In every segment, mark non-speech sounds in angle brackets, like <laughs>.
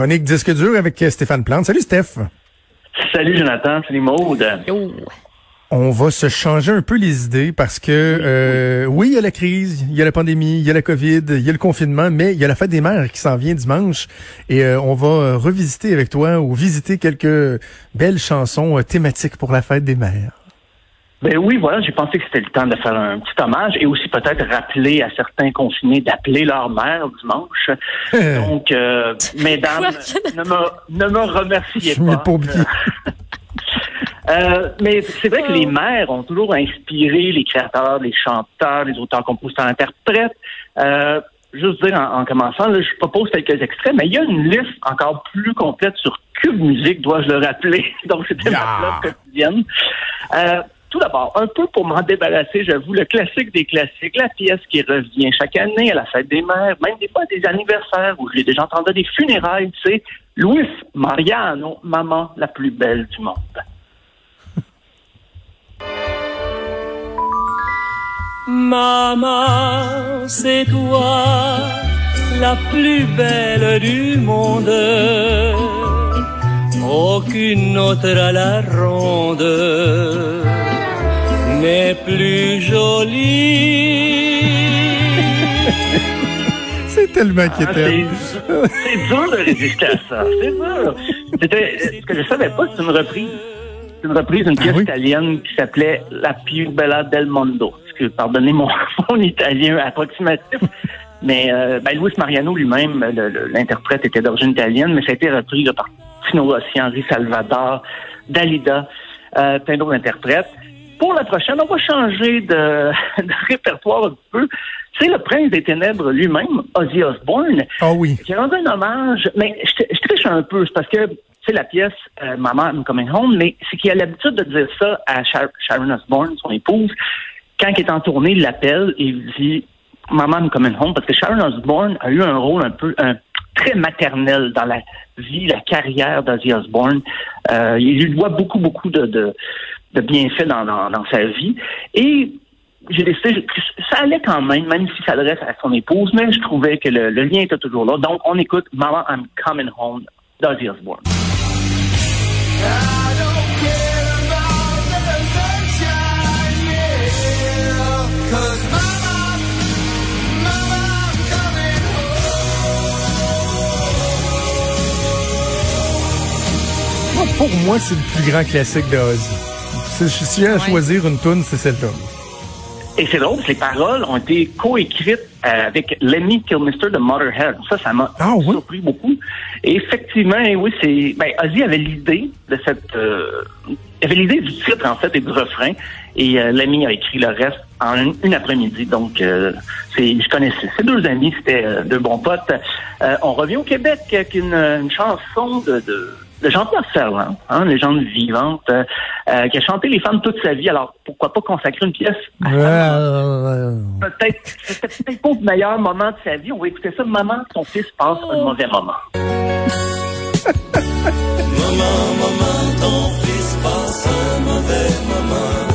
chronique disque dur avec Stéphane Plante. Salut Steph. Salut Jonathan, salut Maude. On va se changer un peu les idées parce que euh, oui, il y a la crise, il y a la pandémie, il y a la COVID, il y a le confinement, mais il y a la fête des mères qui s'en vient dimanche et euh, on va revisiter avec toi ou visiter quelques belles chansons euh, thématiques pour la fête des mères. Ben oui, voilà, j'ai pensé que c'était le temps de faire un petit hommage et aussi peut-être rappeler à certains confinés d'appeler leur mère dimanche. Donc, euh, <laughs> mesdames, ne me, ne me remerciez pas. Euh, mais c'est vrai que les mères ont toujours inspiré les créateurs, les chanteurs, les auteurs, compositeurs, interprètes. Euh, juste dire en, commençant, là, je propose quelques extraits, mais il y a une liste encore plus complète sur Cube Musique, dois-je le rappeler. <laughs> Donc, c'était ma place quotidienne. Euh, tout d'abord, un peu pour m'en débarrasser, j'avoue, le classique des classiques, la pièce qui revient chaque année à la fête des mères, même des fois des anniversaires où j'ai déjà entendu des funérailles, c'est Louis Mariano, maman la plus belle du monde. <laughs> Maman, c'est toi la plus belle du monde. Aucune autre à la ronde <laughs> c'est tellement ah, C'est dur de résister à ça. C'est dur. C'était, ce que je savais pas, c'est une reprise. C'est une reprise d'une ah pièce italienne qui s'appelait La più bella del mondo. Pardonnez mon, <laughs> mon italien approximatif. Mais euh, ben, Luis Mariano lui-même, l'interprète était d'origine italienne, mais ça a été repris par Tino Rossi, Henri Salvador, Dalida, euh, plein d'autres interprètes pour la prochaine, on va changer de, <laughs> répertoire un peu. C'est le prince des ténèbres lui-même, Ozzy Osbourne, ah oui. qui a rendu un hommage. Mais je, triche un peu, c'est parce que c'est la pièce euh, Maman I'm Coming Home, mais c'est qu'il a l'habitude de dire ça à Sharon Osbourne, son épouse. Quand il est en tournée, il l'appelle et il dit Maman I'm Coming Home, parce que Sharon Osbourne a eu un rôle un peu très maternel dans la vie, la carrière d'Ozzy Osbourne. Euh, il lui doit beaucoup, beaucoup de, de bienfaits dans, dans, dans sa vie. Et j'ai décidé que ça allait quand même, même si ça s'adresse à son épouse, mais je trouvais que le, lien était toujours là. Donc, on écoute Mama, I'm Coming Home d'Ozzy Osbourne. Pour moi, c'est le plus grand classique de. Si j'ai à choisir une tune, c'est celle-là. Et c'est drôle, les paroles ont été coécrites euh, avec Lemmy Kilmister de Motorhead. Ça, ça m'a ah, surpris beaucoup. Et effectivement, oui, c'est. Ben, Ozzy avait l'idée de cette. Euh, avait l'idée du titre en fait et du refrain. Et euh, Lemmy a écrit le reste en une, après-midi. Donc, euh, c'est, je connaissais ces deux amis, c'était deux bons potes. on revient au Québec avec une, une chanson de, de de Jean-Pierre Ferland, hein, légende vivante, euh, euh, qui a chanté les femmes toute sa vie. Alors, pourquoi pas consacrer une pièce à Peut-être, peut-être pas le meilleur moment de sa vie. On va écouter ça. Maman, son fils passe un mauvais moment. maman, maman, ton fils passe un mauvais moment.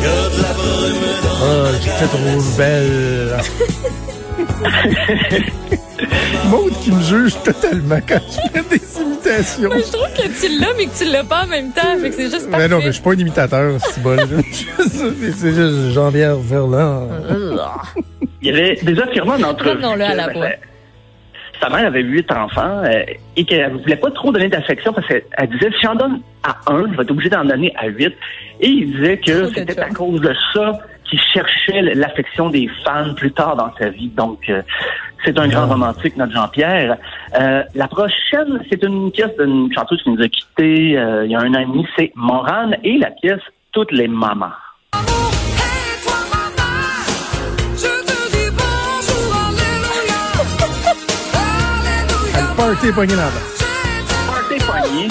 Y a de la brume dans oh, j'étais trop belle. Maud <laughs> qui me juge totalement quand je des. Mais je trouve que tu l'as, mais que tu l'as pas en même temps. c'est juste Mais non, mais je suis pas un imitateur, c'est <laughs> bon. c'est juste Jean-Pierre Verland. Il y avait déjà sûrement une entrevue. À la voix. Sa mère avait huit enfants euh, et qu'elle ne voulait pas trop donner d'affection parce qu'elle disait si j'en donne à un, je vais être obligé d'en donner à huit. Et il disait que c'était à cause de ça qu'il cherchait l'affection des fans plus tard dans sa vie. Donc, euh, c'est un grand romantique, notre Jean-Pierre. Euh, la prochaine, c'est une pièce d'une chanteuse qui nous a quittés euh, il y a un an et demi, c'est Morane, et la pièce Toutes les mamans. Party pogné Party pogné.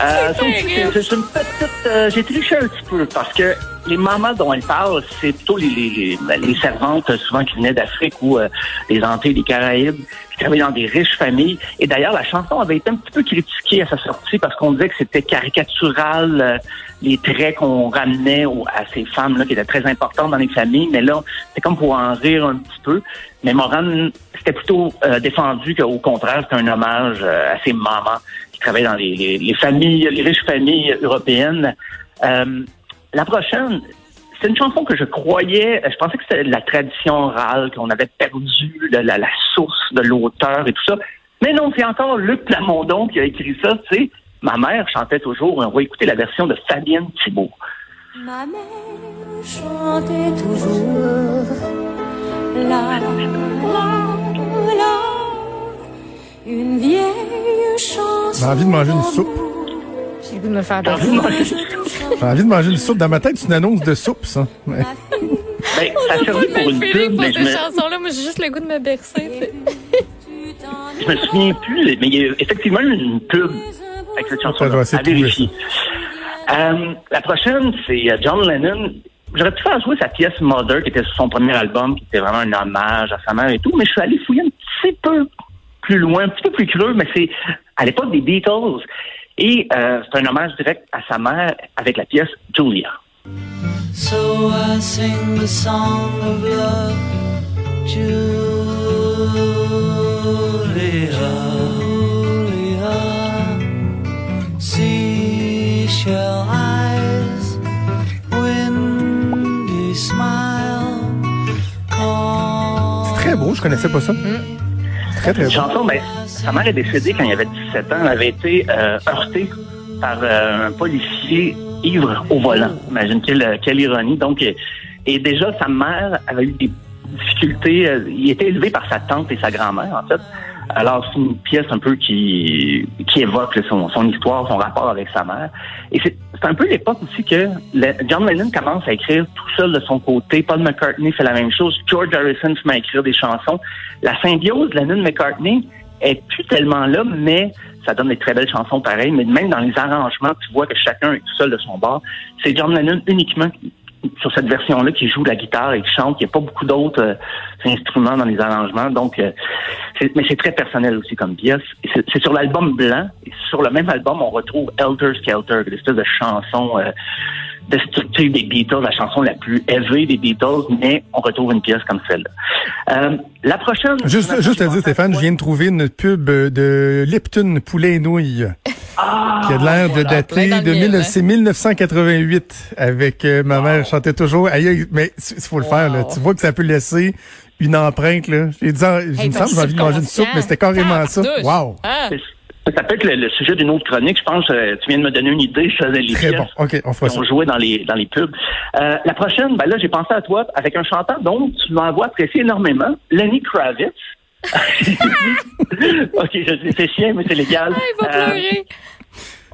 Euh, c'est une petite. Euh, j'ai triché un petit peu parce que les mamans dont elle parle, c'est plutôt les, les, les, servantes souvent qui venaient d'Afrique ou euh, des Antilles, des Caraïbes, qui travaillaient dans des riches familles. Et d'ailleurs, la chanson avait été un petit peu critiquée à sa sortie parce qu'on disait que c'était caricatural euh, les traits qu'on ramenait à ces femmes-là qui étaient très importantes dans les familles. Mais là, c'est comme pour en rire un petit peu. Mais Moran, c'était plutôt euh, défendu qu'au contraire, c'était un hommage à ces mamans qui travaillent dans les, les, familles, les riches familles européennes. La prochaine, c'est une chanson que je croyais, je pensais que c'était la tradition orale, qu'on avait perdu la, la, source de l'auteur et tout ça. Mais non, c'est encore Luc Plamondon qui a écrit ça. C'est ma mère chantait toujours. On va écouter la version de Fabienne Thibault. Ma mère chantait toujours. La, la, la, une vieille chanson. J'ai envie de manger une soupe. J'ai goût de me faire J'ai envie de manger une soupe? Dans ma tête, c'est une annonce de soupe, ça. Ouais. Ben, ça servi pour une pub, mais je me... chanson-là, moi, j'ai juste le goût de me bercer. je me souviens plus, mais il y a effectivement une pub avec cette chanson-là. À vérifier. Euh, la prochaine, c'est euh, John Lennon. J'aurais pu faire jouer sa pièce Mother, qui était sur son premier album, qui était vraiment un hommage à sa mère et tout, mais je suis allé fouiller un petit peu plus loin, un petit peu plus creux, mais c'est à l'époque des Beatles. Et euh, c'est un hommage direct à sa mère avec la pièce Julia. So I sing the song of love, Julia, Julia, seashell eyes, windy smile. C'est très beau, je connaissais pas ça. Mm. Très, très chanson, ben, sa mère est décédée quand il avait 17 ans. Elle avait été euh, heurtée par euh, un policier ivre au volant. Imagine quelle, quelle ironie. Donc, et déjà, sa mère avait eu des difficultés. Euh, il était élevé par sa tante et sa grand-mère, en fait. Alors, c'est une pièce un peu qui, qui évoque son, son histoire, son rapport avec sa mère. Et c'est un peu l'époque aussi que John Lennon commence à écrire tout seul de son côté. Paul McCartney fait la même chose. George Harrison se met à écrire des chansons. La symbiose Lennon-McCartney est plus tellement là, mais ça donne des très belles chansons pareilles. Mais même dans les arrangements, tu vois que chacun est tout seul de son bord. C'est John Lennon uniquement sur cette version-là qui joue la guitare et qui chante. Il n'y a pas beaucoup d'autres euh, instruments dans les arrangements. Donc, euh, mais c'est très personnel aussi comme pièce. C'est sur l'album blanc. Et sur le même album, on retrouve Elter Skelter, l'espèce de chanson euh, destructive des Beatles, la chanson la plus élevée des Beatles, mais on retrouve une pièce comme celle-là. Euh, la prochaine... Juste, juste à dire, Stéphane, je viens de trouver une pub de Lipton Poulet et Nouilles. <laughs> Ah, qui a l'air de dater de c'est 1988 avec euh, ma mère chantait toujours. mais il faut le faire là. Tu vois que ça peut laisser une empreinte là. J'ai dit, hey, me semble j'ai envie de manger une soupe, mais c'était carrément ça. Wow. Ah. Ça peut être le, sujet d'une autre chronique. Je pense euh, tu viens de me donner une idée. Je faisais les Très bon. OK, on fera ça. jouait dans les, dans les pubs. Euh, la prochaine, ben là, j'ai pensé à toi avec un chanteur dont tu m'envoies apprécier énormément, Lenny Kravitz. <laughs> OK, je sais, c'est chien, mais c'est légal. Ah, il va pleurer. Euh,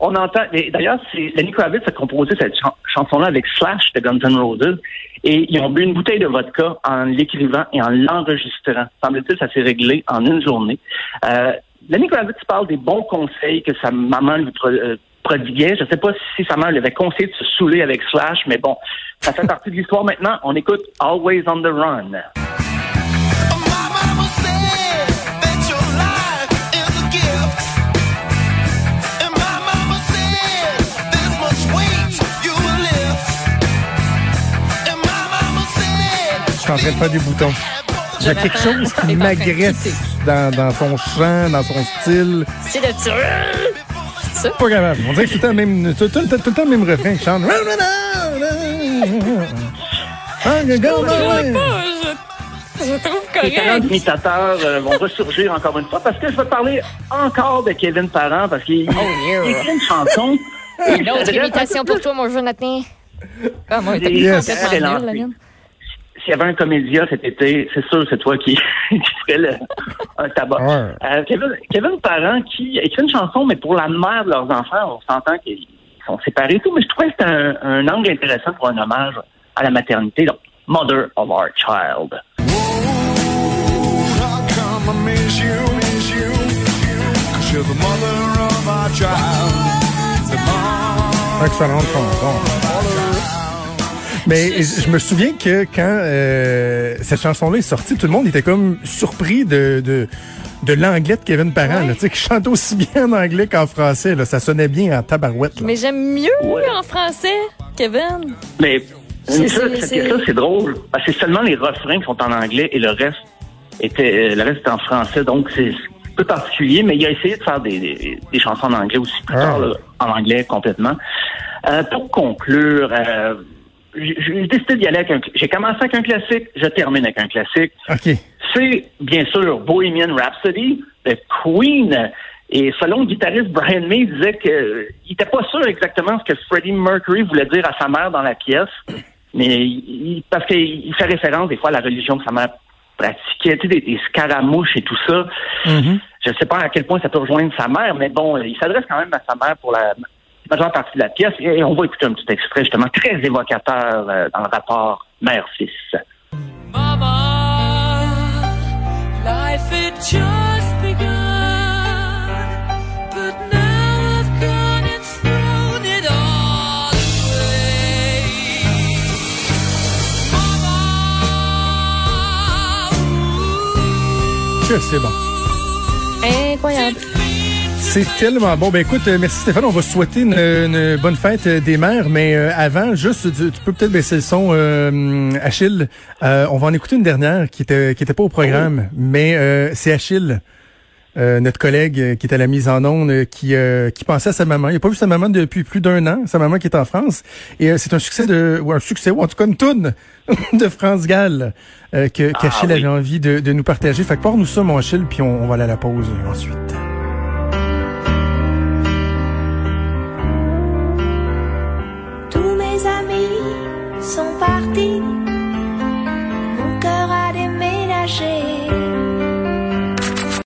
on entend, d'ailleurs, Lenny Kravitz a composé cette chanson-là avec Slash de Guns N' Roses, et ils ont bu une bouteille de vodka en l'écrivant et en l'enregistrant. Semble-t-il, ça s'est réglé en une journée. Euh, Lenny Kravitz parle des bons conseils que sa maman lui euh, prodiguait. Je ne sais pas si sa mère lui avait conseillé de se saouler avec Slash, mais bon, ça fait partie de l'histoire maintenant. On écoute Always on the Run. Suis en train de faire des boutons. Il y a quelque chose qui m'agresse dans, dans son chant, dans son style. C'est le C'est pas grave. On dirait que tout le temps le même, tout, tout, tout, tout le temps le même refrain qui chante. Je trouve correct. Les talents d'imitateurs euh, vont ressurgir encore une fois parce que je vais parler encore de Kevin Parent parce qu'il oh, écrit une chanson. Une autre imitation pour toi, mon Jonathan. Ah, moi, t'as yes. complètement nul, s'il y avait un comédien cet été, c'est sûr c'est toi qui, <laughs> qui ferais le, un tabac. Euh, Kevin, Kevin Parent qui écrit une chanson, mais pour la mère de leurs enfants, on s'entend qu'ils sont séparés et tout, mais je trouvais que c'était un, un, angle intéressant pour un hommage à la maternité. Donc, Mother of Our Child. the mother of our child. Excellente chanson. Mais je me souviens que quand euh, cette chanson-là est sortie, tout le monde était comme surpris de, de, de l'anglais de Kevin Parent, tu sais, qui chante aussi bien en anglais qu'en français. Là. Ça sonnait bien en tabarouette. Mais j'aime mieux en français, Kevin. Mais ça, c'est drôle. C'est seulement les refrains qui sont en anglais et le reste était euh, le reste est en français. Donc c'est un peu particulier, mais il a essayé de faire des, des, chansons en anglais aussi plus tard, ah. en anglais complètement. Euh, pour conclure, euh, j'ai décidé d'y aller avec un. J'ai commencé avec un classique, je termine avec un classique. C'est bien sûr Bohemian Rhapsody de Queen. Et selon le guitariste Brian May, il disait qu'il n'était pas sûr exactement ce que Freddie Mercury voulait dire à sa mère dans la pièce, mais parce qu'il fait référence des fois à la religion que sa mère pratiquait, tu sais, des, scaramouches et tout ça. Mm-hmm. Je ne sais pas à quel point ça peut rejoindre sa mère, mais bon, il s'adresse quand même à sa mère pour la majeure partie de la pièce. Et on va écouter un petit extrait justement très évocateur euh, dans le rapport mère-fils. c'est bon. Incroyable. C'est tellement bon. Ben écoute, euh, merci Stéphane. On va souhaiter une, bonne fête euh, des mères, mais euh, avant, juste, tu, peux peut-être baisser le son, Achille. on va en écouter une dernière qui était qui était pas au programme, oh. mais c'est Achille. notre collègue qui est à la mise en onde, qui qui pensait à sa maman. Il n'a pas vu sa maman depuis plus d'un an. Sa maman qui est en France. Et c'est un succès de, ou un succès, ou en tout cas une toune <laughs> de France Gall que ah, qu'Achille avait envie de, de, nous partager. Fait que nous ça, mon Achille, puis on, on va aller à la pause ensuite.